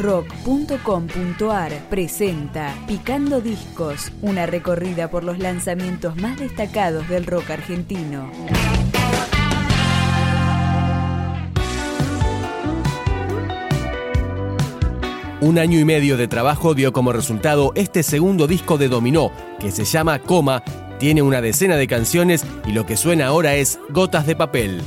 rock.com.ar presenta Picando Discos, una recorrida por los lanzamientos más destacados del rock argentino. Un año y medio de trabajo dio como resultado este segundo disco de Dominó, que se llama Coma, tiene una decena de canciones y lo que suena ahora es Gotas de Papel.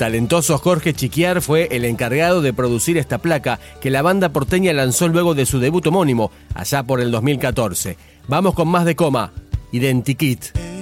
Talentoso Jorge Chiquiar fue el encargado de producir esta placa que la banda porteña lanzó luego de su debut homónimo, allá por el 2014. Vamos con más de coma, Identikit.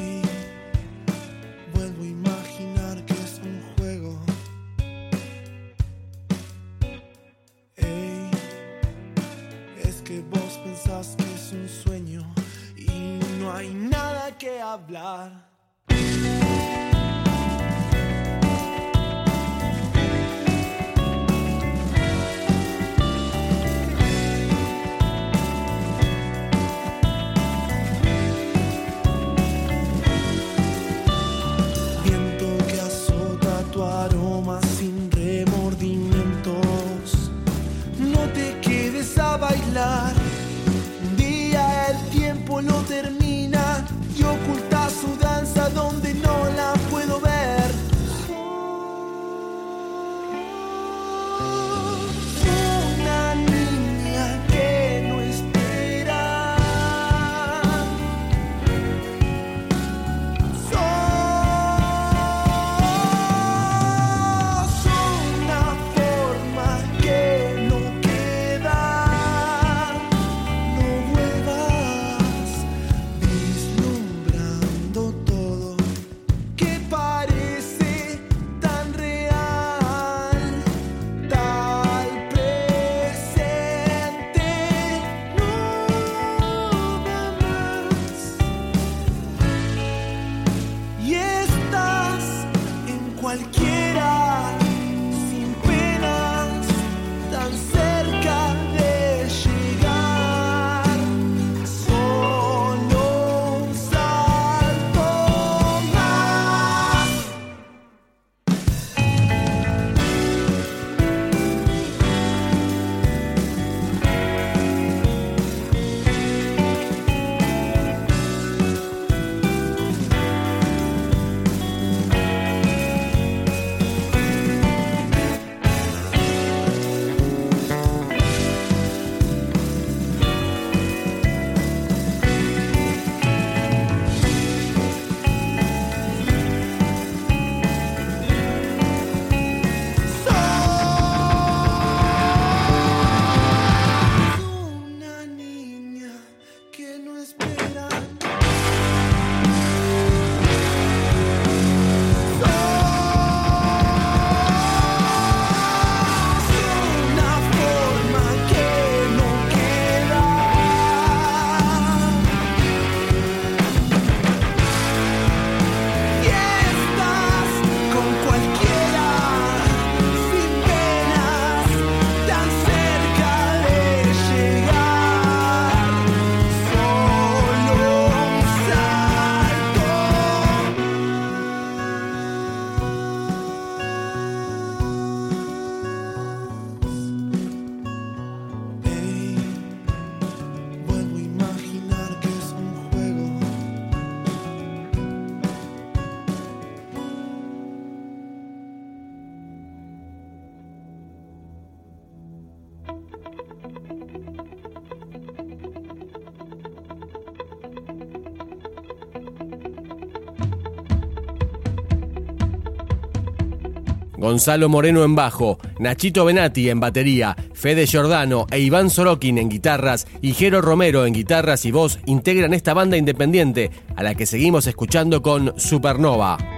Gonzalo Moreno en bajo, Nachito Benati en batería, Fede Giordano e Iván Sorokin en guitarras y Jero Romero en guitarras y voz integran esta banda independiente a la que seguimos escuchando con Supernova.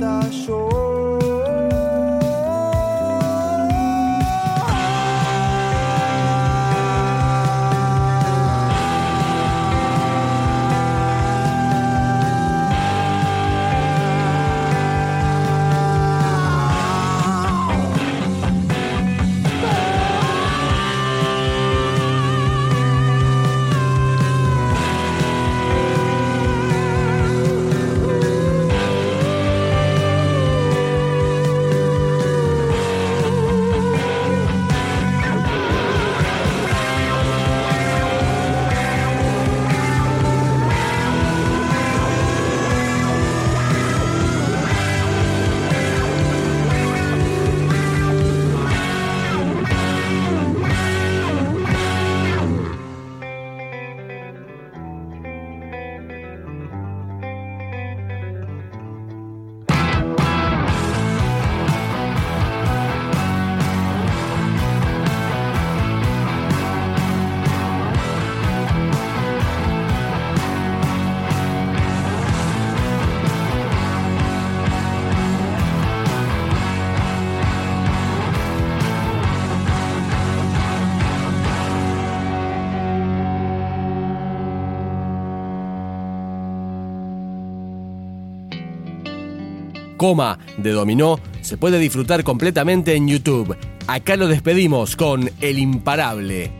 大说。Coma de Dominó se puede disfrutar completamente en YouTube. Acá lo despedimos con El Imparable.